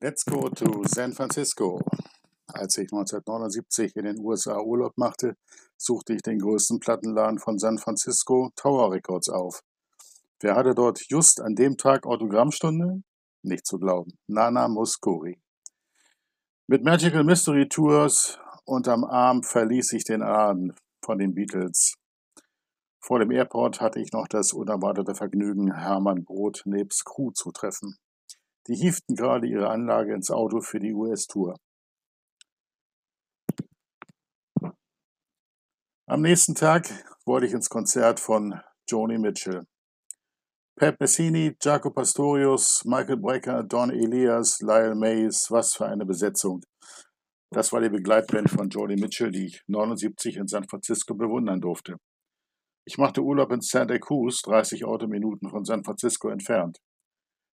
Let's go to San Francisco. Als ich 1979 in den USA Urlaub machte, suchte ich den größten Plattenladen von San Francisco, Tower Records, auf. Wer hatte dort just an dem Tag Autogrammstunde? Nicht zu glauben. Nana Muscuri. Mit Magical Mystery Tours unterm Arm verließ ich den Laden von den Beatles. Vor dem Airport hatte ich noch das unerwartete Vergnügen, Hermann Brot nebst Crew zu treffen. Die hieften gerade ihre Anlage ins Auto für die US-Tour. Am nächsten Tag wollte ich ins Konzert von Joni Mitchell. Pat Messini, Jaco Pastorius, Michael Brecker, Don Elias, Lyle Mays, was für eine Besetzung. Das war die Begleitband von Joni Mitchell, die ich 79 in San Francisco bewundern durfte. Ich machte Urlaub in Santa Cruz, 30 Autominuten von San Francisco entfernt.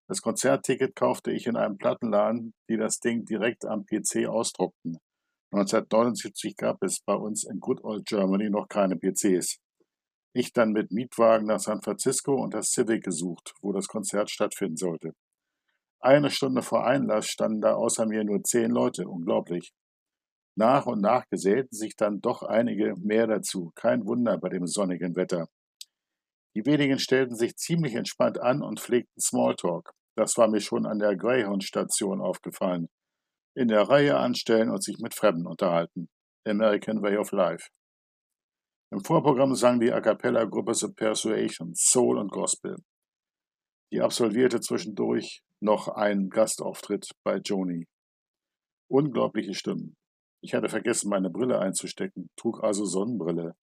Das Konzertticket kaufte ich in einem Plattenladen, die das Ding direkt am PC ausdruckten. 1979 gab es bei uns in Good Old Germany noch keine PCs. Ich dann mit Mietwagen nach San Francisco und das Civic gesucht, wo das Konzert stattfinden sollte. Eine Stunde vor Einlass standen da außer mir nur zehn Leute, unglaublich. Nach und nach gesellten sich dann doch einige mehr dazu, kein Wunder bei dem sonnigen Wetter. Die wenigen stellten sich ziemlich entspannt an und pflegten Smalltalk. Das war mir schon an der Greyhound-Station aufgefallen. In der Reihe anstellen und sich mit Fremden unterhalten. American Way of Life. Im Vorprogramm sang die A Cappella-Gruppe The Persuasion, Soul und Gospel. Die absolvierte zwischendurch noch einen Gastauftritt bei Joni. Unglaubliche Stimmen. Ich hatte vergessen, meine Brille einzustecken, trug also Sonnenbrille.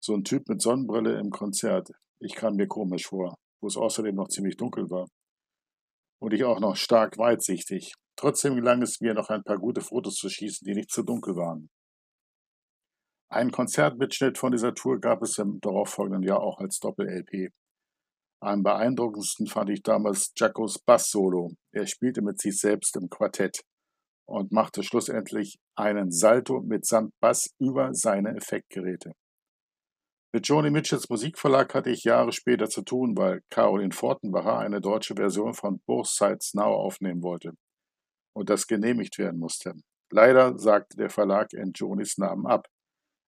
So ein Typ mit Sonnenbrille im Konzert. Ich kam mir komisch vor, wo es außerdem noch ziemlich dunkel war. Und ich auch noch stark weitsichtig. Trotzdem gelang es mir, noch ein paar gute Fotos zu schießen, die nicht zu dunkel waren. Einen Konzertmitschnitt von dieser Tour gab es im darauffolgenden Jahr auch als Doppel-LP. Am beeindruckendsten fand ich damals Jacos Bass-Solo. Er spielte mit sich selbst im Quartett und machte schlussendlich einen Salto mitsamt Bass über seine Effektgeräte. Mit Joni Mitchells Musikverlag hatte ich Jahre später zu tun, weil Caroline Fortenbacher eine deutsche Version von Both Sides Now aufnehmen wollte und das genehmigt werden musste. Leider sagte der Verlag in Jonis Namen ab.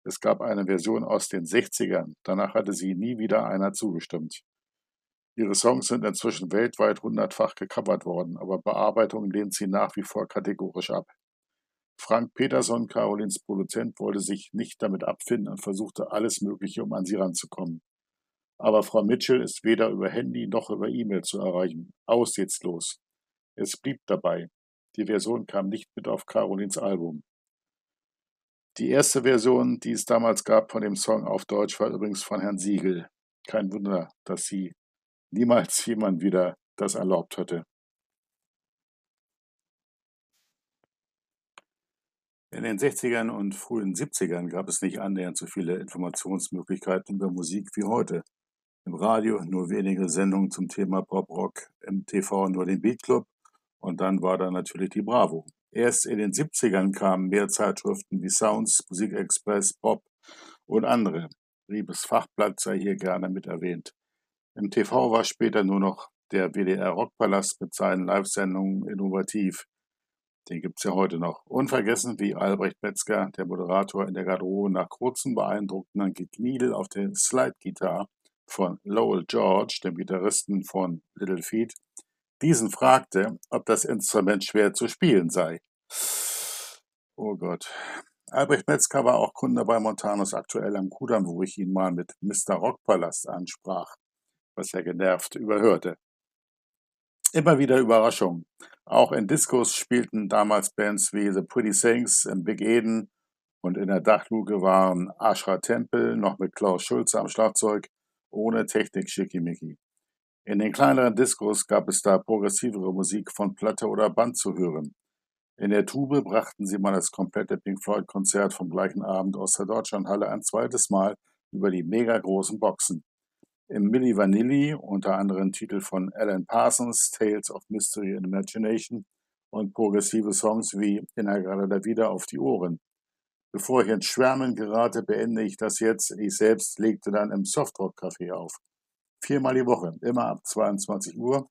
Es gab eine Version aus den 60ern, danach hatte sie nie wieder einer zugestimmt. Ihre Songs sind inzwischen weltweit hundertfach gecovert worden, aber Bearbeitung lehnt sie nach wie vor kategorisch ab. Frank Peterson, Carolins Produzent, wollte sich nicht damit abfinden und versuchte alles Mögliche, um an sie ranzukommen. Aber Frau Mitchell ist weder über Handy noch über E-Mail zu erreichen. Aussichtslos. Es blieb dabei. Die Version kam nicht mit auf Carolins Album. Die erste Version, die es damals gab von dem Song auf Deutsch, war übrigens von Herrn Siegel. Kein Wunder, dass sie niemals jemand wieder das erlaubt hatte. In den 60ern und frühen 70ern gab es nicht annähernd so viele Informationsmöglichkeiten über Musik wie heute. Im Radio nur wenige Sendungen zum Thema Pop-Rock, im TV nur den Beat Club und dann war da natürlich die Bravo. Erst in den 70ern kamen mehr Zeitschriften wie Sounds, Musikexpress, Pop und andere. Riebes Fachblatt sei hier gerne mit erwähnt. Im TV war später nur noch der WDR Rockpalast mit seinen Live-Sendungen innovativ. Den gibt's ja heute noch. Unvergessen wie Albrecht Metzger, der Moderator in der Garderobe, nach kurzem beeindruckenden Gekniedel auf der Slide-Gitarre von Lowell George, dem Gitarristen von Little Feet, diesen fragte, ob das Instrument schwer zu spielen sei. Oh Gott. Albrecht Metzger war auch Kunde bei Montanos aktuell am Kudamm, wo ich ihn mal mit Mr. Rockpalast ansprach, was er genervt überhörte. Immer wieder Überraschungen. Auch in Discos spielten damals Bands wie The Pretty Things im Big Eden und in der Dachluke waren Ashra Temple noch mit Klaus Schulze am Schlagzeug, ohne Technik schickimicki. In den kleineren Discos gab es da progressivere Musik von Platte oder Band zu hören. In der Tube brachten sie mal das komplette Pink Floyd Konzert vom gleichen Abend aus der Deutschlandhalle ein zweites Mal über die mega großen Boxen. Im Milli Vanilli unter anderem Titel von Alan Parsons, Tales of Mystery and Imagination und progressive Songs wie In der wieder auf die Ohren. Bevor ich ins Schwärmen gerate, beende ich das jetzt. Ich selbst legte dann im Softrock Café auf. Viermal die Woche, immer ab 22 Uhr.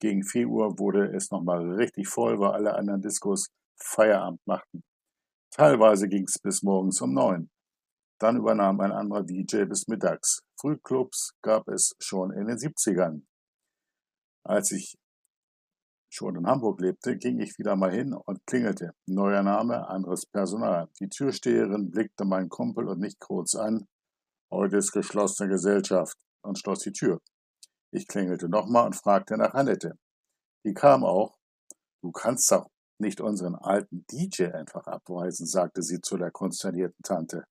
Gegen 4 Uhr wurde es nochmal richtig voll, weil alle anderen Diskos Feierabend machten. Teilweise ging es bis morgens um neun. Dann übernahm ein anderer DJ bis mittags. Frühclubs gab es schon in den 70ern. Als ich schon in Hamburg lebte, ging ich wieder mal hin und klingelte. Neuer Name, anderes Personal. Die Türsteherin blickte meinen Kumpel und mich kurz an. Heute ist geschlossene Gesellschaft und schloss die Tür. Ich klingelte nochmal und fragte nach Annette. Die kam auch. Du kannst doch nicht unseren alten DJ einfach abweisen, sagte sie zu der konsternierten Tante.